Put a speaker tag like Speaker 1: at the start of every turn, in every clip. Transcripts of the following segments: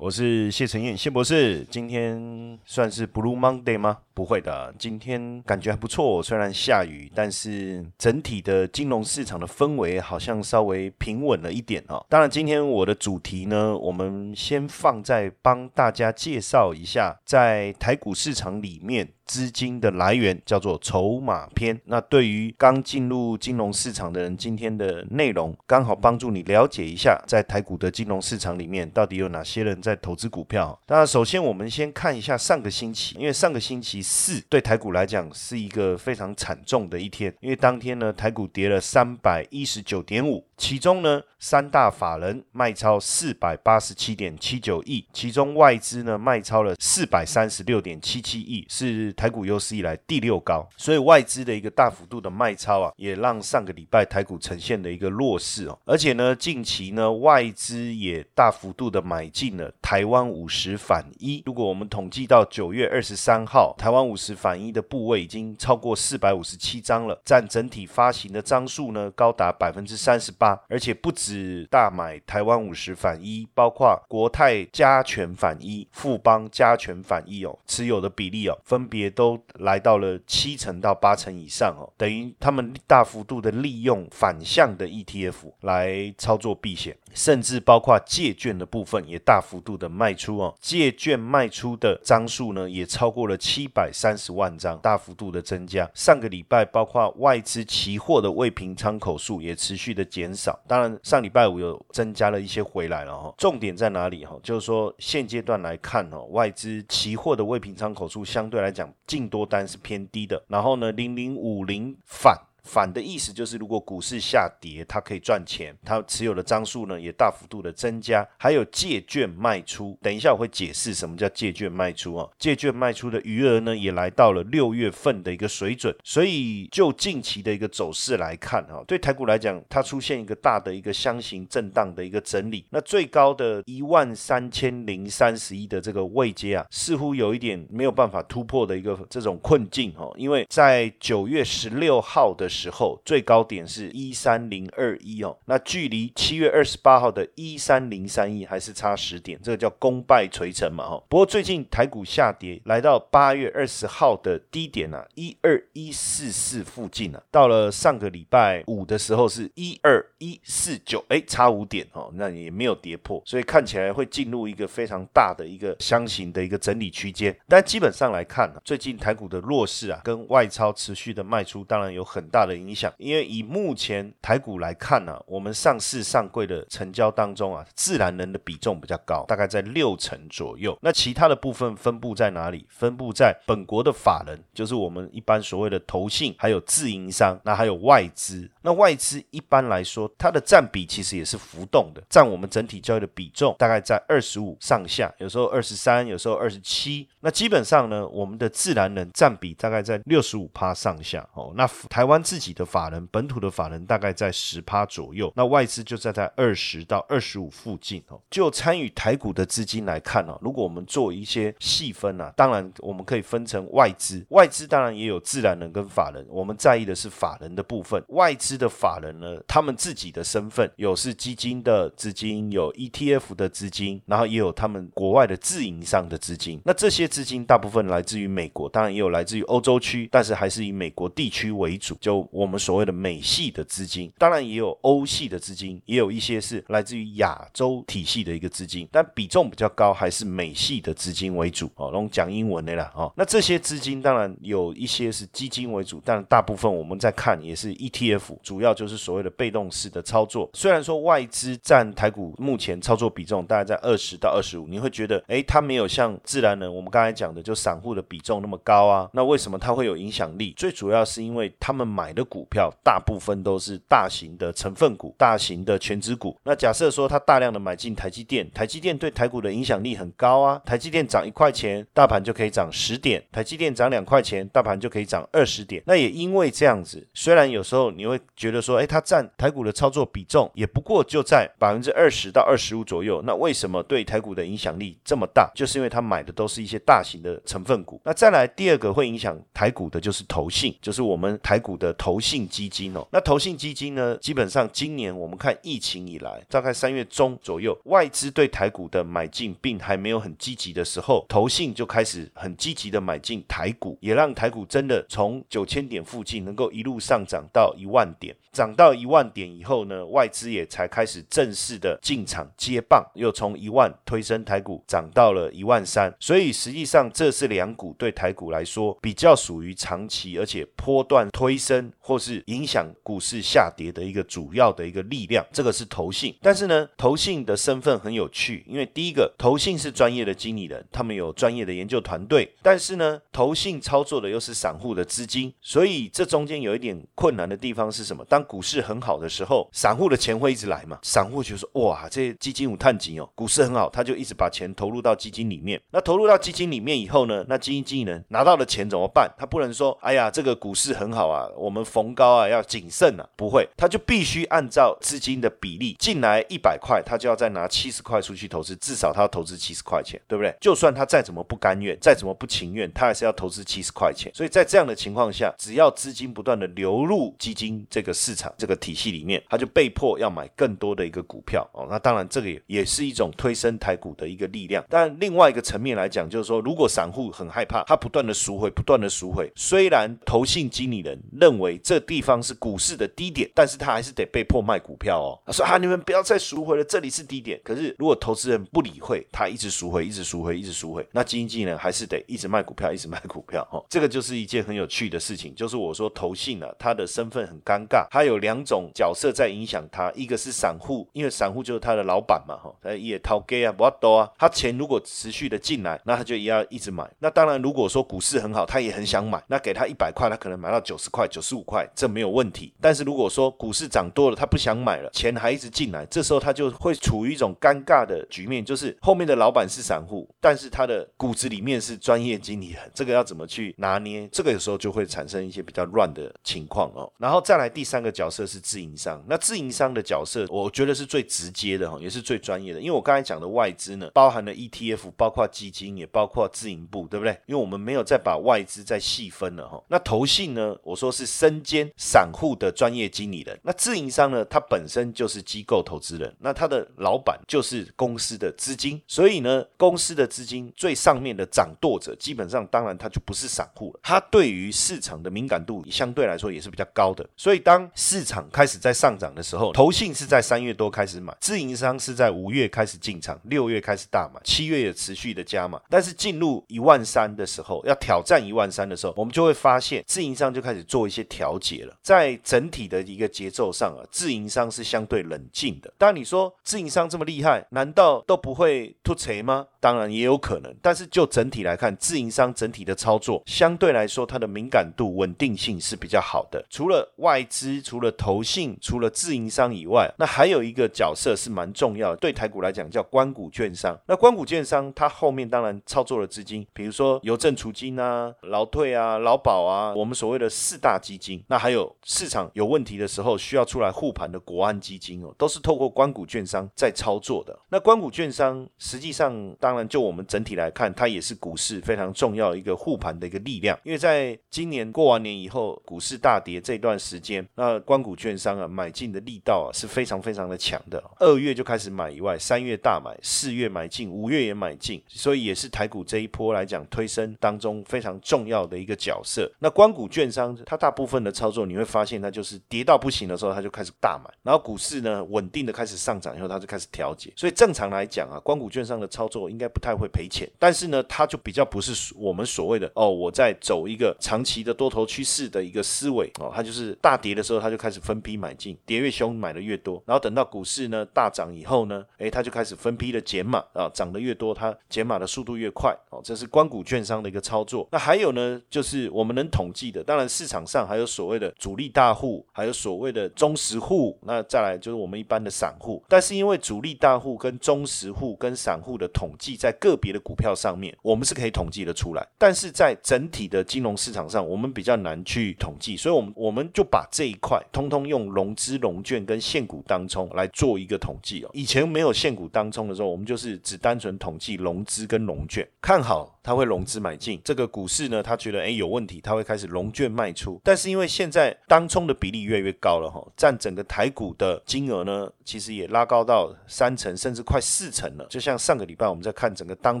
Speaker 1: 我是谢承彦，谢博士。今天算是 Blue Monday 吗？不会的，今天感觉还不错。虽然下雨，但是整体的金融市场的氛围好像稍微平稳了一点哦。当然，今天我的主题呢，我们先放在帮大家介绍一下，在台股市场里面。资金的来源叫做筹码篇。那对于刚进入金融市场的人，今天的内容刚好帮助你了解一下，在台股的金融市场里面到底有哪些人在投资股票。当然，首先我们先看一下上个星期，因为上个星期四对台股来讲是一个非常惨重的一天，因为当天呢台股跌了三百一十九点五。其中呢，三大法人卖超四百八十七点七九亿，其中外资呢卖超了四百三十六点七七亿，是台股有史以来第六高。所以外资的一个大幅度的卖超啊，也让上个礼拜台股呈现的一个弱势哦。而且呢，近期呢外资也大幅度的买进了台湾五十反一。如果我们统计到九月二十三号，台湾五十反一的部位已经超过四百五十七张了，占整体发行的张数呢高达百分之三十八。而且不止大买台湾五十反一，包括国泰加权反一、富邦加权反一哦，持有的比例哦，分别都来到了七成到八成以上哦，等于他们大幅度的利用反向的 ETF 来操作避险，甚至包括借券的部分也大幅度的卖出哦，借券卖出的张数呢也超过了七百三十万张，大幅度的增加。上个礼拜包括外资期货的未平仓口数也持续的减少。少，当然上礼拜五有增加了一些回来了哈。重点在哪里哈？就是说现阶段来看哦，外资期货的未平仓口数相对来讲净多单是偏低的。然后呢，零零五零反。反的意思就是，如果股市下跌，它可以赚钱，它持有的张数呢也大幅度的增加。还有借券卖出，等一下我会解释什么叫借券卖出啊。借券卖出的余额呢也来到了六月份的一个水准。所以就近期的一个走势来看啊，对台股来讲，它出现一个大的一个箱型震荡的一个整理。那最高的一万三千零三十一的这个位阶啊，似乎有一点没有办法突破的一个这种困境哦，因为在九月十六号的。时候最高点是一三零二一哦，那距离七月二十八号的一三零三一还是差十点，这个叫功败垂成嘛哈。不过最近台股下跌，来到八月二十号的低点啊，一二一四四附近啊，到了上个礼拜五的时候是一二一四九，哎，差五点哦，那也没有跌破，所以看起来会进入一个非常大的一个箱型的一个整理区间。但基本上来看呢，最近台股的弱势啊，跟外超持续的卖出，当然有很大。大的影响，因为以目前台股来看呢，我们上市上柜的成交当中啊，自然人的比重比较高，大概在六成左右。那其他的部分分布在哪里？分布在本国的法人，就是我们一般所谓的投信，还有自营商，那还有外资。那外资一般来说，它的占比其实也是浮动的，占我们整体交易的比重大概在二十五上下，有时候二十三，有时候二十七。那基本上呢，我们的自然人占比大概在六十五趴上下哦。那台湾。自己的法人，本土的法人大概在十趴左右，那外资就在在二十到二十五附近哦。就参与台股的资金来看呢，如果我们做一些细分啊，当然我们可以分成外资，外资当然也有自然人跟法人，我们在意的是法人的部分。外资的法人呢，他们自己的身份有是基金的资金，有 ETF 的资金，然后也有他们国外的自营商的资金。那这些资金大部分来自于美国，当然也有来自于欧洲区，但是还是以美国地区为主。就我们所谓的美系的资金，当然也有欧系的资金，也有一些是来自于亚洲体系的一个资金，但比重比较高还是美系的资金为主哦。那讲英文的啦哦。那这些资金当然有一些是基金为主，但大部分我们在看也是 ETF 主要就是所谓的被动式的操作。虽然说外资占台股目前操作比重大概在二十到二十五，你会觉得，哎，它没有像自然人我们刚才讲的就散户的比重那么高啊？那为什么它会有影响力？最主要是因为他们买的股票大部分都是大型的成分股、大型的全职股。那假设说他大量的买进台积电，台积电对台股的影响力很高啊。台积电涨一块钱，大盘就可以涨十点；台积电涨两块钱，大盘就可以涨二十点。那也因为这样子，虽然有时候你会觉得说，哎，它占台股的操作比重也不过就在百分之二十到二十五左右。那为什么对台股的影响力这么大？就是因为它买的都是一些大型的成分股。那再来第二个会影响台股的就是投信，就是我们台股的投信基金哦。那投信基金呢，基本上今年我们看疫情以来，大概三月中左右，外资对台股的买进并还没有很积极的时候，投信就开始很积极的买进台股，也让台股真的从九千点附近能够一路上涨到一万点。涨到一万点以后呢，外资也才开始正式的进场接棒，又从一万推升台股涨到了一万三。所以实际上这是两股对台股来说比较属于长期而且波段推升或是影响股市下跌的一个主要的一个力量。这个是投信，但是呢，投信的身份很有趣，因为第一个投信是专业的经理人，他们有专业的研究团队，但是呢，投信操作的又是散户的资金，所以这中间有一点困难的地方是什么？当股市很好的时候，散户的钱会一直来嘛？散户就说：“哇，这基金有探紧哦，股市很好，他就一直把钱投入到基金里面。那投入到基金里面以后呢？那基金经理人拿到了钱怎么办？他不能说：哎呀，这个股市很好啊，我们逢高啊要谨慎啊。不会，他就必须按照资金的比例进来一百块，他就要再拿七十块出去投资，至少他要投资七十块钱，对不对？就算他再怎么不甘愿，再怎么不情愿，他还是要投资七十块钱。所以在这样的情况下，只要资金不断的流入基金这这个市场这个体系里面，他就被迫要买更多的一个股票哦。那当然，这个也也是一种推升台股的一个力量。但另外一个层面来讲，就是说，如果散户很害怕，他不断的赎回，不断的赎回，虽然投信经理人认为这地方是股市的低点，但是他还是得被迫卖股票哦。他说啊，你们不要再赎回了，这里是低点。可是如果投资人不理会，他一直赎回，一直赎回，一直赎回，那基金经理人还是得一直卖股票，一直卖股票哦。这个就是一件很有趣的事情，就是我说投信呢，他的身份很尴尬，他有两种角色在影响他，一个是散户，因为散户就是他的老板嘛，哈，他也掏给啊，不要多啊，他钱如果持续的进来，那他就也要一直买。那当然，如果说股市很好，他也很想买，那给他一百块，他可能买到九十块、九十五块，这没有问题。但是如果说股市涨多了，他不想买了，钱还一直进来，这时候他就会处于一种尴尬的局面，就是后面的老板是散户，但是他的骨子里面是专业经理人，这个要怎么去拿捏？这个有时候就会产生一些比较乱的情况哦。然后再来第第三个角色是自营商，那自营商的角色，我觉得是最直接的哈，也是最专业的，因为我刚才讲的外资呢，包含了 ETF，包括基金，也包括自营部，对不对？因为我们没有再把外资再细分了哈。那投信呢，我说是身兼散户的专业经理人，那自营商呢，他本身就是机构投资人，那他的老板就是公司的资金，所以呢，公司的资金最上面的掌舵者，基本上当然他就不是散户了，他对于市场的敏感度相对来说也是比较高的，所以当市场开始在上涨的时候，投信是在三月多开始买，自营商是在五月开始进场，六月开始大买，七月也持续的加码，但是进入一万三的时候，要挑战一万三的时候，我们就会发现自营商就开始做一些调节了，在整体的一个节奏上啊，自营商是相对冷静的。当你说自营商这么厉害，难道都不会突锤吗？当然也有可能，但是就整体来看，自营商整体的操作相对来说，它的敏感度、稳定性是比较好的。除了外资、除了投信、除了自营商以外，那还有一个角色是蛮重要的，对台股来讲叫关股券商。那关股券商它后面当然操作的资金，比如说邮政储金啊、劳退啊、劳保啊，我们所谓的四大基金。那还有市场有问题的时候需要出来护盘的国安基金哦，都是透过关股券商在操作的。那关股券商实际上当然，就我们整体来看，它也是股市非常重要一个护盘的一个力量。因为在今年过完年以后，股市大跌这段时间，那关谷券商啊买进的力道啊是非常非常的强的。二月就开始买以外，三月大买，四月买进，五月也买进，所以也是台股这一波来讲推升当中非常重要的一个角色。那关谷券商它大部分的操作，你会发现它就是跌到不行的时候，它就开始大买，然后股市呢稳定的开始上涨以后，它就开始调节。所以正常来讲啊，关谷券商的操作应应该不太会赔钱，但是呢，它就比较不是我们所谓的哦，我在走一个长期的多头趋势的一个思维哦，它就是大跌的的时候，他就开始分批买进，跌越凶买的越多。然后等到股市呢大涨以后呢，诶，他就开始分批的减码啊，涨得越多，他减码的速度越快哦。这是关股券商的一个操作。那还有呢，就是我们能统计的，当然市场上还有所谓的主力大户，还有所谓的中实户，那再来就是我们一般的散户。但是因为主力大户跟中实户跟散户的统计，在个别的股票上面，我们是可以统计的出来，但是在整体的金融市场上，我们比较难去统计，所以，我们我们就把这一块通通用融资融券跟现股当冲来做一个统计哦。以前没有现股当冲的时候，我们就是只单纯统计融资跟融券，看好。他会融资买进这个股市呢，他觉得哎有问题，他会开始融券卖出。但是因为现在当冲的比例越来越高了哈，占整个台股的金额呢，其实也拉高到三成甚至快四成了。就像上个礼拜我们在看整个当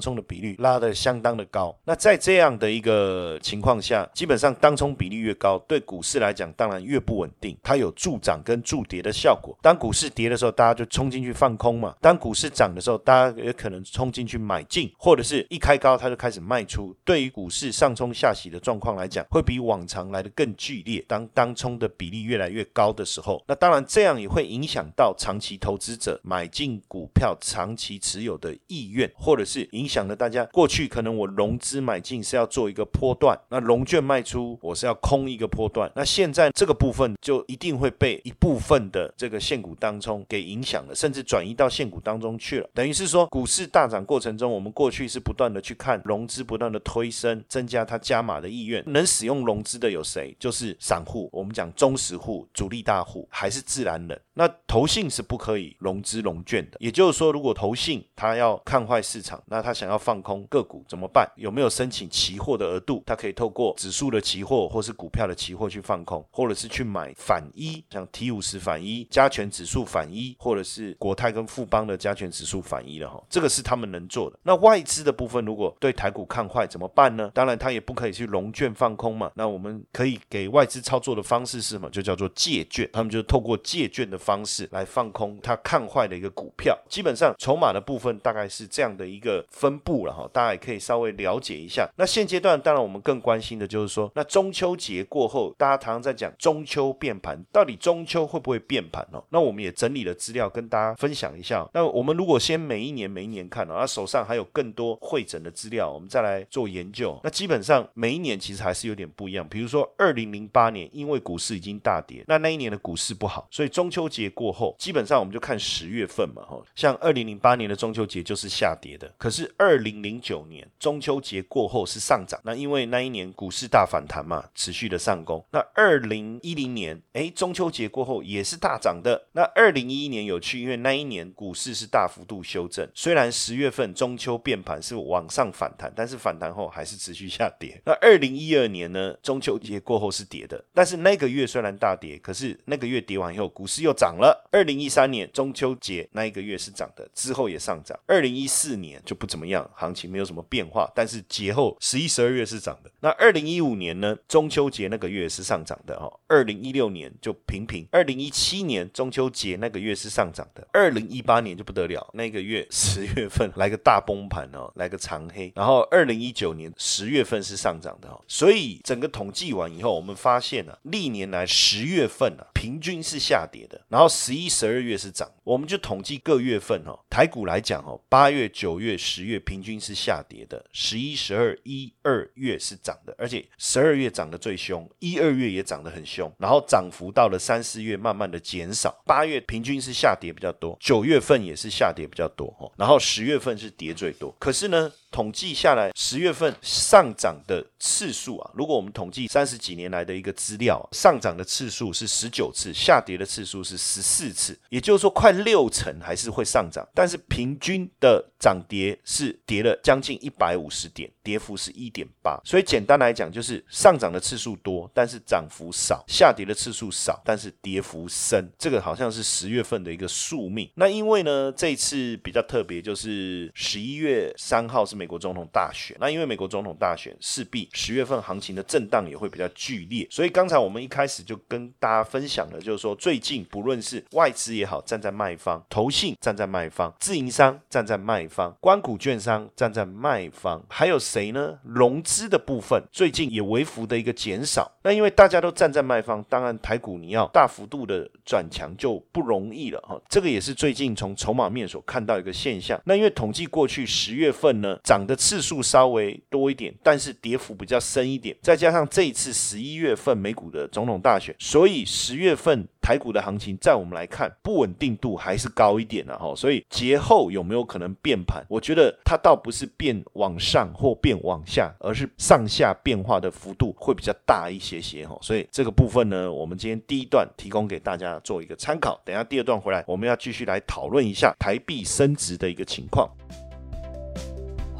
Speaker 1: 冲的比率拉的相当的高。那在这样的一个情况下，基本上当冲比例越高，对股市来讲当然越不稳定，它有助涨跟助跌的效果。当股市跌的时候，大家就冲进去放空嘛；当股市涨的时候，大家也可能冲进去买进，或者是一开高它就开。开始卖出，对于股市上冲下洗的状况来讲，会比往常来的更剧烈。当当冲的比例越来越高的时候，那当然这样也会影响到长期投资者买进股票、长期持有的意愿，或者是影响了大家过去可能我融资买进是要做一个波段，那融券卖出我是要空一个波段，那现在这个部分就一定会被一部分的这个现股当中给影响了，甚至转移到现股当中去了。等于是说，股市大涨过程中，我们过去是不断的去看融。融资不断的推升，增加他加码的意愿。能使用融资的有谁？就是散户。我们讲中实户、主力大户，还是自然人。那投信是不可以融资融券的。也就是说，如果投信他要看坏市场，那他想要放空个股怎么办？有没有申请期货的额度？他可以透过指数的期货或是股票的期货去放空，或者是去买反一，像 T 五十反一、加权指数反一，或者是国泰跟富邦的加权指数反一的哈。这个是他们能做的。那外资的部分，如果对台股看坏怎么办呢？当然，他也不可以去融券放空嘛。那我们可以给外资操作的方式是什么？就叫做借券。他们就透过借券的方式来放空它看坏的一个股票。基本上筹码的部分大概是这样的一个分布了哈。大家也可以稍微了解一下。那现阶段，当然我们更关心的就是说，那中秋节过后，大家常常在讲中秋变盘，到底中秋会不会变盘哦？那我们也整理了资料跟大家分享一下。那我们如果先每一年每一年看哦，那手上还有更多会诊的资料，我们再来。做研究，那基本上每一年其实还是有点不一样。比如说二零零八年，因为股市已经大跌，那那一年的股市不好，所以中秋节过后，基本上我们就看十月份嘛，哈，像二零零八年的中秋节就是下跌的。可是二零零九年中秋节过后是上涨，那因为那一年股市大反弹嘛，持续的上攻。那二零一零年，哎，中秋节过后也是大涨的。那二零一一年有趣，因为那一年股市是大幅度修正，虽然十月份中秋变盘是往上反弹，但是反弹后还是持续下跌。那二零一二年呢？中秋节过后是跌的，但是那个月虽然大跌，可是那个月跌完以后，股市又涨了。二零一三年中秋节那一个月是涨的，之后也上涨。二零一四年就不怎么样，行情没有什么变化，但是节后十一、十二月是涨的。那二零一五年呢？中秋节那个月是上涨的哈。二零一六年就平平。二零一七年中秋节那个月是上涨的。二零一八年就不得了，那个月十月份来个大崩盘哦，来个长黑。然后二零一九年十月份是上涨的哦，所以整个统计完以后，我们发现呢，历年来十月份啊，平均是下跌的，然后十一、十二月是涨。我们就统计各月份哦，台股来讲哦，八月、九月、十月平均是下跌的，十一、十二、一二月是涨的，而且十二月涨得最凶，一二月也涨得很凶，然后涨幅到了三四月慢慢的减少，八月平均是下跌比较多，九月份也是下跌比较多哦，然后十月份是跌最多。可是呢，统计下来十月份。上涨的次数啊，如果我们统计三十几年来的一个资料，上涨的次数是十九次，下跌的次数是十四次，也就是说快六成还是会上涨，但是平均的涨跌是跌了将近一百五十点，跌幅是一点八。所以简单来讲，就是上涨的次数多，但是涨幅少；下跌的次数少，但是跌幅深。这个好像是十月份的一个宿命。那因为呢，这次比较特别，就是十一月三号是美国总统大选，那因为美国总统大选势必十月份行情的震荡也会比较剧烈，所以刚才我们一开始就跟大家分享了，就是说最近不论是外资也好，站在卖方，投信站在卖方，自营商站在卖方，关股券商站在卖方，还有谁呢？融资的部分最近也微幅的一个减少。那因为大家都站在卖方，当然台股你要大幅度的转强就不容易了哈。这个也是最近从筹码面所看到一个现象。那因为统计过去十月份呢，涨的次数稍微多一点，但是跌幅比较深一点，再加上这一次十一月份美股的总统大选，所以十月份。台股的行情，在我们来看，不稳定度还是高一点的哈，所以节后有没有可能变盘？我觉得它倒不是变往上或变往下，而是上下变化的幅度会比较大一些些哈。所以这个部分呢，我们今天第一段提供给大家做一个参考。等下第二段回来，我们要继续来讨论一下台币升值的一个情况。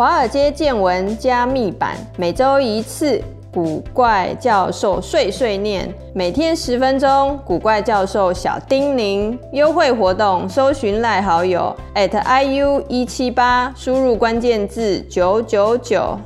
Speaker 2: 华尔街见闻加密版，每周一次。古怪教授碎碎念，每天十分钟。古怪教授小叮咛，优惠活动，搜寻赖好友 at iu 一七八，输入关键字九九九。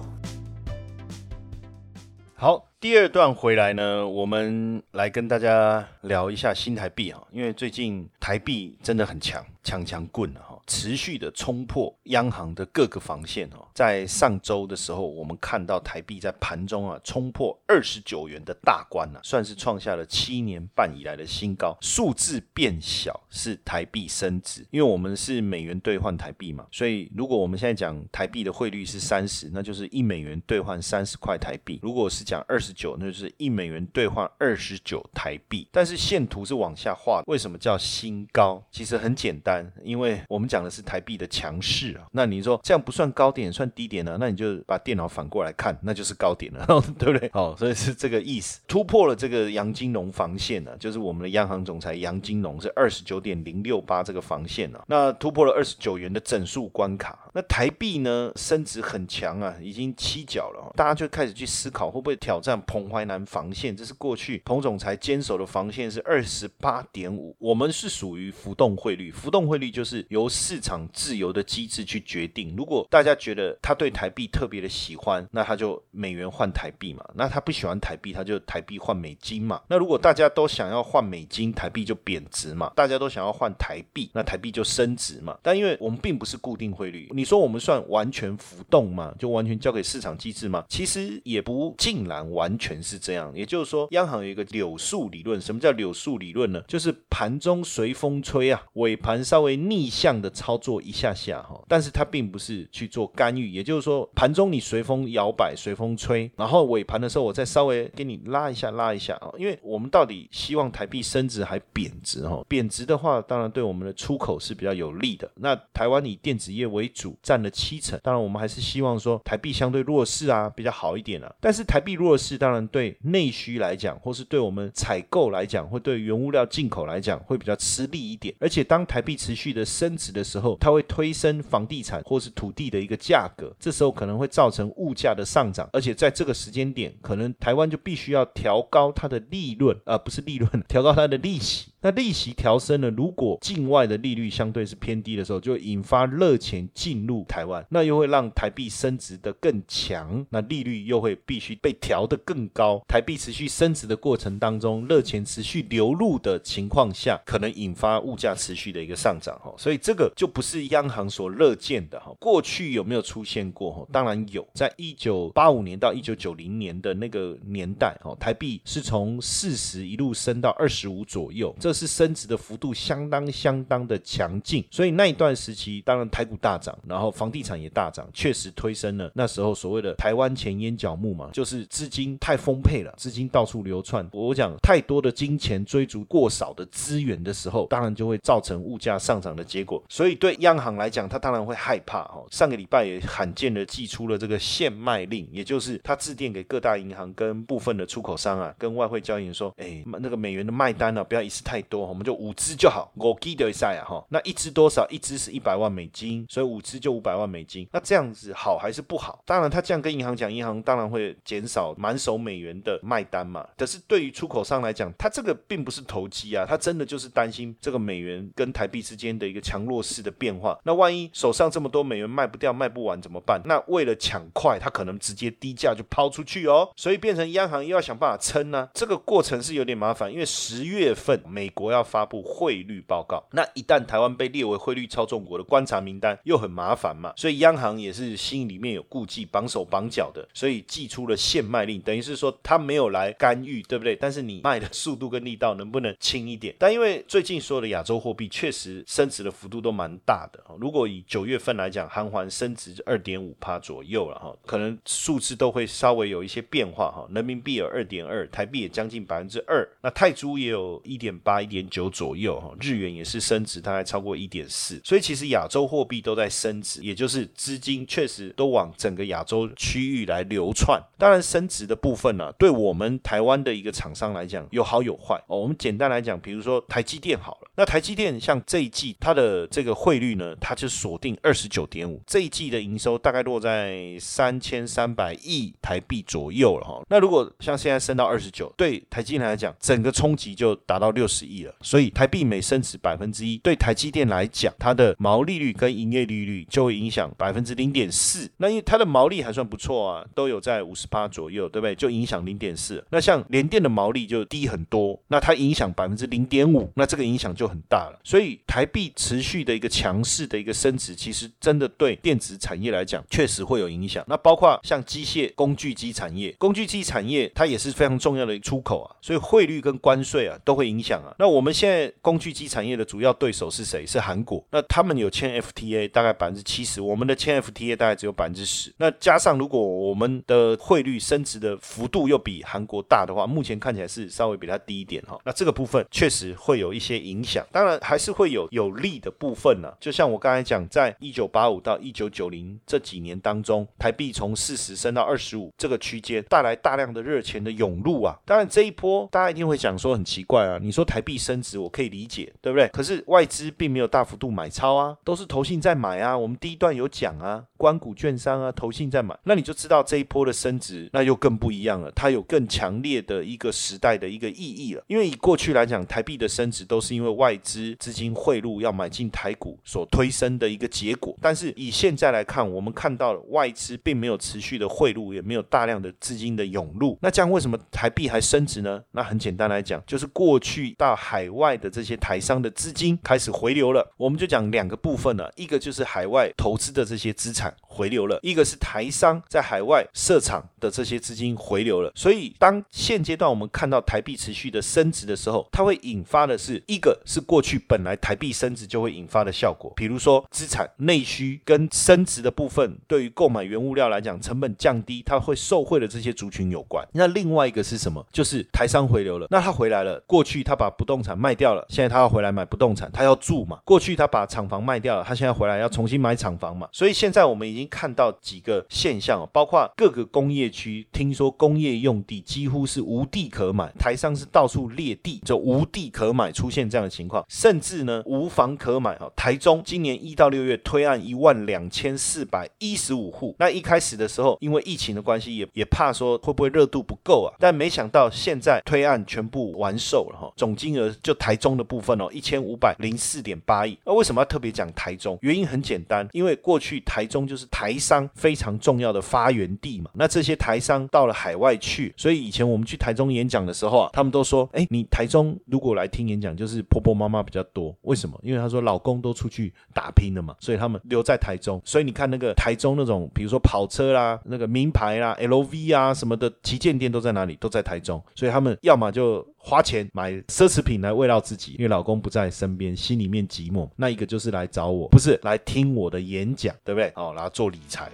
Speaker 1: 好，第二段回来呢，我们来跟大家聊一下新台币啊，因为最近台币真的很强，强强棍啊。持续的冲破央行的各个防线哦，在上周的时候，我们看到台币在盘中啊冲破二十九元的大关啊，算是创下了七年半以来的新高。数字变小是台币升值，因为我们是美元兑换台币嘛，所以如果我们现在讲台币的汇率是三十，那就是一美元兑换三十块台币；如果是讲二十九，那就是一美元兑换二十九台币。但是线图是往下画，为什么叫新高？其实很简单，因为我们讲的是台币的强势啊，那你说这样不算高点，算低点呢？那你就把电脑反过来看，那就是高点了，对不对？好，所以是这个意思，突破了这个杨金龙防线呢，就是我们的央行总裁杨金龙是二十九点零六八这个防线呢，那突破了二十九元的整数关卡。那台币呢升值很强啊，已经七角了，大家就开始去思考会不会挑战彭淮南防线？这是过去彭总裁坚守的防线是二十八点五，我们是属于浮动汇率，浮动汇率就是由市场。自由的机制去决定。如果大家觉得他对台币特别的喜欢，那他就美元换台币嘛。那他不喜欢台币，他就台币换美金嘛。那如果大家都想要换美金，台币就贬值嘛。大家都想要换台币，那台币就升值嘛。但因为我们并不是固定汇率，你说我们算完全浮动嘛？就完全交给市场机制嘛？其实也不尽然完全是这样。也就是说，央行有一个柳树理论。什么叫柳树理论呢？就是盘中随风吹啊，尾盘稍微逆向的操作。一下下哈，但是它并不是去做干预，也就是说盘中你随风摇摆、随风吹，然后尾盘的时候我再稍微给你拉一下、拉一下啊。因为我们到底希望台币升值还贬值哈？贬值的话，当然对我们的出口是比较有利的。那台湾以电子业为主，占了七成，当然我们还是希望说台币相对弱势啊，比较好一点啊。但是台币弱势，当然对内需来讲，或是对我们采购来讲，或对原物料进口来讲，会比较吃力一点。而且当台币持续的升值的时候，它会推升房地产或是土地的一个价格，这时候可能会造成物价的上涨，而且在这个时间点，可能台湾就必须要调高它的利润，而不是利润，调高它的利息。那利息调升了，如果境外的利率相对是偏低的时候，就会引发热钱进入台湾，那又会让台币升值的更强，那利率又会必须被调得更高。台币持续升值的过程当中，热钱持续流入的情况下，可能引发物价持续的一个上涨哈。所以这个就不是央行所乐见的哈。过去有没有出现过哈？当然有，在一九八五年到一九九零年的那个年代哈，台币是从四十一路升到二十五左右，这是升值的幅度相当相当的强劲，所以那一段时期，当然台股大涨，然后房地产也大涨，确实推升了那时候所谓的台湾前烟角木嘛，就是资金太丰沛了，资金到处流窜。我讲太多的金钱追逐过少的资源的时候，当然就会造成物价上涨的结果。所以对央行来讲，他当然会害怕哈。上个礼拜也罕见的寄出了这个限卖令，也就是他致电给各大银行跟部分的出口商啊，跟外汇交易员说，哎，那个美元的卖单呢，不要一次太。多，我们就五支就好。我记得一下呀，哈，那一支多少？一支是一百万美金，所以五支就五百万美金。那这样子好还是不好？当然，他这样跟银行讲，银行当然会减少满手美元的卖单嘛。可是对于出口商来讲，他这个并不是投机啊，他真的就是担心这个美元跟台币之间的一个强弱势的变化。那万一手上这么多美元卖不掉、卖不完怎么办？那为了抢快，他可能直接低价就抛出去哦。所以变成央行又要想办法撑呢。这个过程是有点麻烦，因为十月份美国要发布汇率报告。那一旦台湾被列为汇率操纵国的观察名单，又很麻烦嘛，所以央行也是心里面有顾忌，绑手绑脚的，所以寄出了限卖令，等于是说他没有来干预，对不对？但是你卖的速度跟力道能不能轻一点？但因为最近所有的亚洲货币确实升值的幅度都蛮大的，如果以九月份来讲，韩环升值二点五趴左右了哈，可能数字都会稍微有一些变化哈。人民币有二点二，台币也将近百分之二，那泰铢也有一点八、一点九左右哈，日元也是升值，大概超过一点四，所以其实亚洲货币都在升值，也就是资金确实都往整个亚洲区域来流窜。当然，升值的部分呢，对我们台湾的一个厂商来讲有好有坏哦。我们简单来讲，比如说台积电好了，那台积电像这一季它的这个汇率呢，它就锁定二十九点五，这一季的营收大概落在三千三百亿台币左右了哈。那如果像现在升到二十九，对台积电来讲，整个冲击就达到六十亿了。所以台币每升值百分之一，对台积电来讲，它的毛利率跟营业利率就会影响百分之零点四。那因为它的毛利还算不错啊，都有在五十八左右，对不对？就影响零点四。那像联电的毛利就低很多，那它影响百分之零点五，那这个影响就就很大了。所以台币持续的一个强势的一个升值，其实真的对电子产业来讲，确实会有影响。那包括像机械工具机产业，工具机产业它也是非常重要的出口啊，所以汇率跟关税啊都会影响啊。那我们现在工具机产业的主要对手是谁？是韩国。那他们有签 FTA，大概百分之七十，我们的签 FTA 大概只有百分之十。那加上如果我们的汇率升值的幅度又比韩国大的话，目前看起来是稍微比它低一点哈。那这个部分确实会有一些影响，当然还是会有有利的部分呢。就像我刚才讲，在一九八五到一九九零这几年当中，台币从四十升到二十五这个区间，带来大量的热钱的涌入啊。当然这一波大家一定会讲说很奇怪啊，你说台币升值，我可以理解，对不对？可是外资并没有大幅度买超啊，都是投信在买啊。我们第一段有讲啊，关谷券商啊，投信在买，那你就知道这一波的升值，那又更不一样了，它有更强烈的一个时代的一个意义了。因为以过去来讲，台币的升值都是因为外外资资金汇入要买进台股所推升的一个结果。但是以现在来看，我们看到外资并没有持续的汇入，也没有大量的资金的涌入。那这样为什么台币还升值呢？那很简单来讲，就是过去到海外的这些台商的资金开始回流了。我们就讲两个部分了，一个就是海外投资的这些资产回流了，一个是台商在海外设厂的这些资金回流了。所以当现阶段我们看到台币持续的升值的时候，它会引发的是一个是过去本来台币升值就会引发的效果，比如说资产内需跟升值的部分，对于购买原物料来讲成本降低，它会受惠的这些族群有关。那另外一个是什么？就是台商回流了。那他回来了，过去他把不动产卖掉了，现在他要回来买不动产，他要住嘛。过去他把厂房卖掉了，他现在回来要重新买厂房嘛。所以现在我们已经看到几个现象，包括各个工业区，听说工业用地几乎是无地可买，台商是到处列地，就无地可买，出现这样的情况，甚至呢无房可买哈。台中今年一到六月推案一万两千四百一十五户，那一开始的时候因为疫情的关系，也也怕说会不会热度不够啊，但没想到现在推案全部完售了哈，总金额就台中的部分哦，一千五百零四点八亿。那为什么要特别讲台中？原因很简单，因为过去台中就是台商非常重要的发源地嘛。那这些台商到了海外去，所以以前我们去台中演讲的时候啊，他们都说，哎，你台中如果来听演讲，就是婆婆妈妈比较多。为什么？因为他说老公都出去打拼了嘛，所以他们留在台中。所以你看那个台中那种，比如说跑车啦、那个名牌啦、LV 啊什么的旗舰店都在哪里？都在台中。所以他们要么就花钱买奢侈品来慰劳自己，因为老公不在身边，心里面寂寞。那一个就是来找我，不是来听我的演讲，对不对？哦，然后做理财。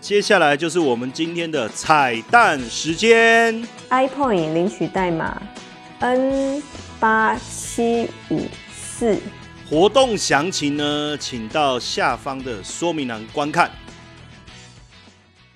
Speaker 1: 接下来就是我们今天的彩蛋时间。
Speaker 2: iPoint 领取代码 N 八七五四。
Speaker 1: 活动详情呢，请到下方的说明栏观看。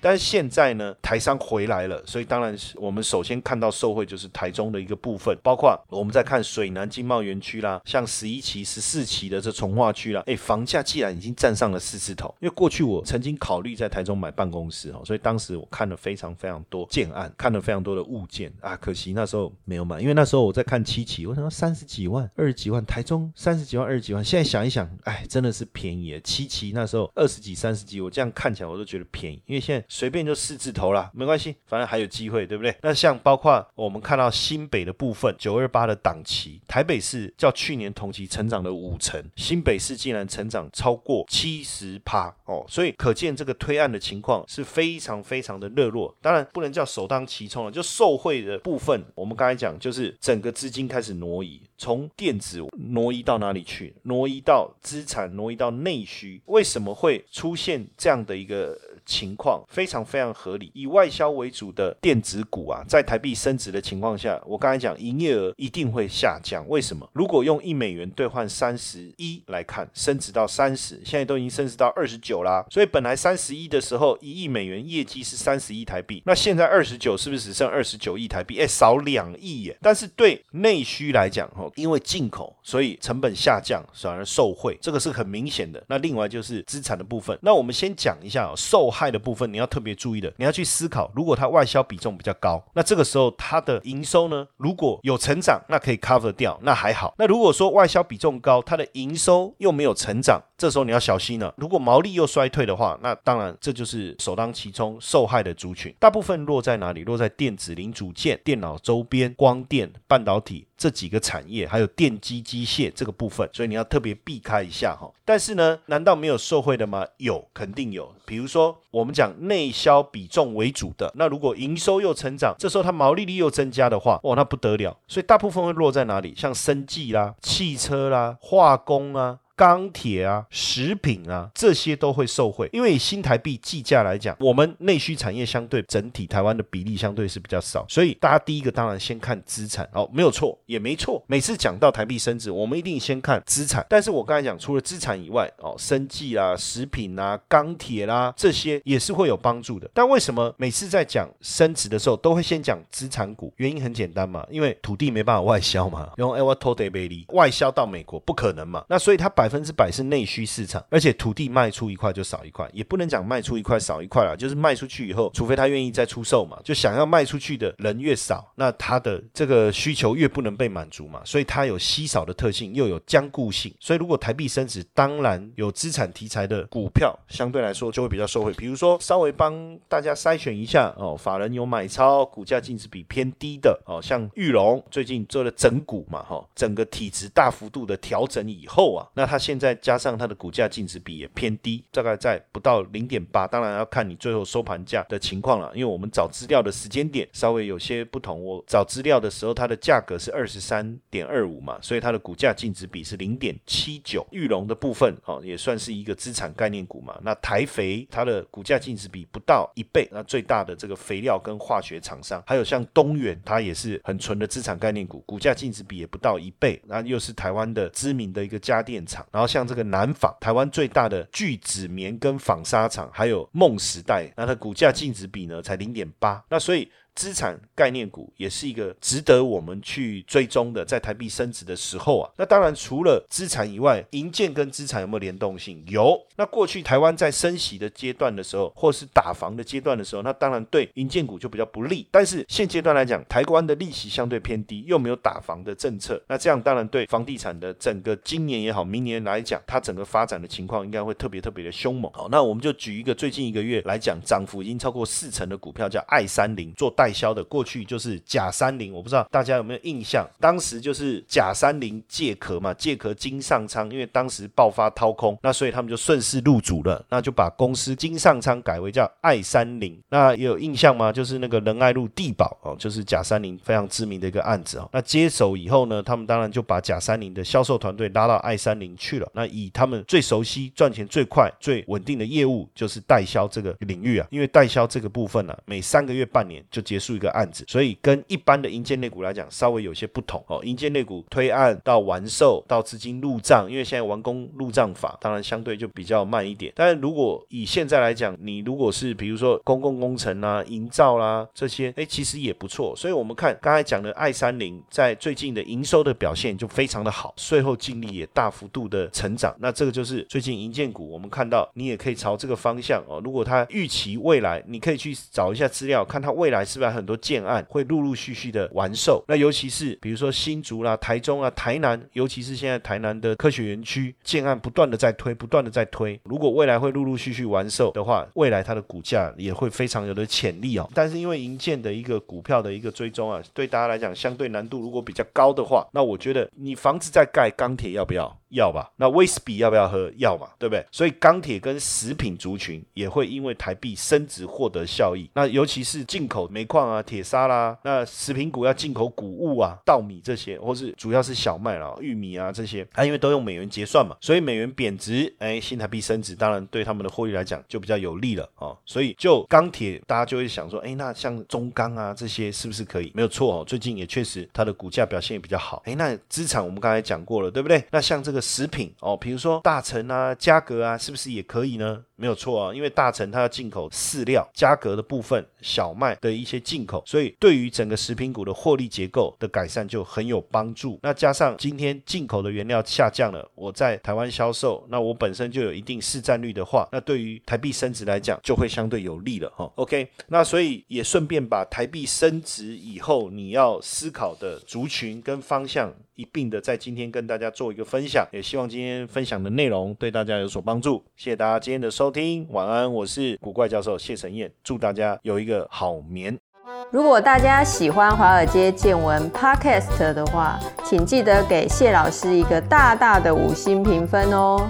Speaker 1: 但是现在呢，台商回来了，所以当然是我们首先看到受惠就是台中的一个部分，包括我们在看水南经贸园区啦，像十一期、十四期的这从化区啦，哎，房价既然已经站上了四字头，因为过去我曾经考虑在台中买办公室哦，所以当时我看了非常非常多建案，看了非常多的物件啊，可惜那时候没有买，因为那时候我在看七期，我想要三十几万、二十几万，台中三十几万、二十几万，现在想一想，哎，真的是便宜。七期那时候二十几、三十几，我这样看起来我都觉得便宜，因为现在。随便就四字头啦，没关系，反正还有机会，对不对？那像包括我们看到新北的部分，九二八的档期，台北市较去年同期成长了五成，新北市竟然成长超过七十趴哦，所以可见这个推案的情况是非常非常的热络。当然不能叫首当其冲了，就受贿的部分，我们刚才讲就是整个资金开始挪移，从电子挪移到哪里去？挪移到资产，挪移到内需。为什么会出现这样的一个？情况非常非常合理，以外销为主的电子股啊，在台币升值的情况下，我刚才讲营业额一定会下降。为什么？如果用一美元兑换三十一来看，升值到三十，现在都已经升值到二十九啦。所以本来三十一的时候，一亿美元业绩是三十一台币，那现在二十九是不是只剩二十九亿台币？哎，少两亿耶。但是对内需来讲，哦，因为进口，所以成本下降，反而受惠，这个是很明显的。那另外就是资产的部分，那我们先讲一下受。害派的部分你要特别注意的，你要去思考，如果它外销比重比较高，那这个时候它的营收呢，如果有成长，那可以 cover 掉，那还好。那如果说外销比重高，它的营收又没有成长，这时候你要小心了。如果毛利又衰退的话，那当然这就是首当其冲受害的族群。大部分落在哪里？落在电子零组件、电脑周边、光电、半导体。这几个产业还有电机机械这个部分，所以你要特别避开一下哈。但是呢，难道没有受贿的吗？有，肯定有。比如说，我们讲内销比重为主的，那如果营收又成长，这时候它毛利率又增加的话，哇，那不得了。所以大部分会落在哪里？像生技啦、汽车啦、化工啊。钢铁啊，食品啊，这些都会受惠，因为以新台币计价来讲，我们内需产业相对整体台湾的比例相对是比较少，所以大家第一个当然先看资产哦，没有错，也没错。每次讲到台币升值，我们一定先看资产。但是我刚才讲，除了资产以外，哦，生计啊、食品啊、钢铁啦，这些也是会有帮助的。但为什么每次在讲升值的时候，都会先讲资产股？原因很简单嘛，因为土地没办法外销嘛，用 e v e r t o d a b y 外销到美国不可能嘛，那所以它百。百分之百是内需市场，而且土地卖出一块就少一块，也不能讲卖出一块少一块了，就是卖出去以后，除非他愿意再出售嘛，就想要卖出去的人越少，那他的这个需求越不能被满足嘛，所以它有稀少的特性，又有坚固性，所以如果台币升值，当然有资产题材的股票相对来说就会比较受惠。比如说稍微帮大家筛选一下哦，法人有买超，股价净值比偏低的哦，像玉龙最近做了整股嘛，哈，整个体质大幅度的调整以后啊，那它。现在加上它的股价净值比也偏低，大概在不到零点八，当然要看你最后收盘价的情况了。因为我们找资料的时间点稍微有些不同，我找资料的时候它的价格是二十三点二五嘛，所以它的股价净值比是零点七九。玉龙的部分哦，也算是一个资产概念股嘛。那台肥它的股价净值比不到一倍，那最大的这个肥料跟化学厂商，还有像东远，它也是很纯的资产概念股，股价净值比也不到一倍，那又是台湾的知名的一个家电厂。然后像这个南纺，台湾最大的聚酯棉跟纺纱厂，还有梦时代，那它股价净值比呢才零点八，那所以。资产概念股也是一个值得我们去追踪的，在台币升值的时候啊，那当然除了资产以外，银建跟资产有没有联动性？有。那过去台湾在升息的阶段的时候，或是打房的阶段的时候，那当然对银建股就比较不利。但是现阶段来讲，台湾的利息相对偏低，又没有打房的政策，那这样当然对房地产的整个今年也好，明年来讲，它整个发展的情况应该会特别特别的凶猛。好，那我们就举一个最近一个月来讲，涨幅已经超过四成的股票，叫爱三零做。代销的过去就是甲三零，我不知道大家有没有印象，当时就是甲三零借壳嘛，借壳金上仓，因为当时爆发掏空，那所以他们就顺势入主了，那就把公司金上仓改为叫爱三零。那也有印象吗？就是那个仁爱路地保哦，就是甲三零非常知名的一个案子哦。那接手以后呢，他们当然就把甲三零的销售团队拉到爱三零去了。那以他们最熟悉、赚钱最快、最稳定的业务，就是代销这个领域啊。因为代销这个部分呢，每三个月、半年就结束一个案子，所以跟一般的银建类股来讲，稍微有些不同哦。银建类股推案到完售到资金入账，因为现在完工入账法，当然相对就比较慢一点。但是如果以现在来讲，你如果是比如说公共工程啊、营造啦这些，哎，其实也不错。所以我们看刚才讲的爱三零，在最近的营收的表现就非常的好，税后净利也大幅度的成长。那这个就是最近银建股，我们看到你也可以朝这个方向哦。如果它预期未来，你可以去找一下资料，看它未来是。是还有很多建案会陆陆续续的完售？那尤其是比如说新竹啦、台中啊、台南，尤其是现在台南的科学园区建案不断的在推，不断的在推。如果未来会陆陆续续完售的话，未来它的股价也会非常有的潜力哦。但是因为银建的一个股票的一个追踪啊，对大家来讲相对难度如果比较高的话，那我觉得你房子在盖，钢铁要不要？要吧，那威士比要不要喝？要嘛，对不对？所以钢铁跟食品族群也会因为台币升值获得效益。那尤其是进口煤矿啊、铁砂啦，那食品股要进口谷物啊、稻米这些，或是主要是小麦啦、玉米啊这些，它因为都用美元结算嘛，所以美元贬值，哎，新台币升值，当然对他们的获利来讲就比较有利了哦。所以就钢铁，大家就会想说，哎，那像中钢啊这些是不是可以？没有错哦，最近也确实它的股价表现也比较好。哎，那资产我们刚才讲过了，对不对？那像这个食品哦，比如说大成啊、嘉格啊，是不是也可以呢？没有错啊，因为大成它要进口饲料，价格的部分小麦的一些进口，所以对于整个食品股的获利结构的改善就很有帮助。那加上今天进口的原料下降了，我在台湾销售，那我本身就有一定市占率的话，那对于台币升值来讲就会相对有利了哈。OK，那所以也顺便把台币升值以后你要思考的族群跟方向一并的在今天跟大家做一个分享，也希望今天分享的内容对大家有所帮助。谢谢大家今天的收收。听晚安，我是古怪教授谢承彦，祝大家有一个好眠。
Speaker 2: 如果大家喜欢华尔街见闻 Podcast 的话，请记得给谢老师一个大大的五星评分哦。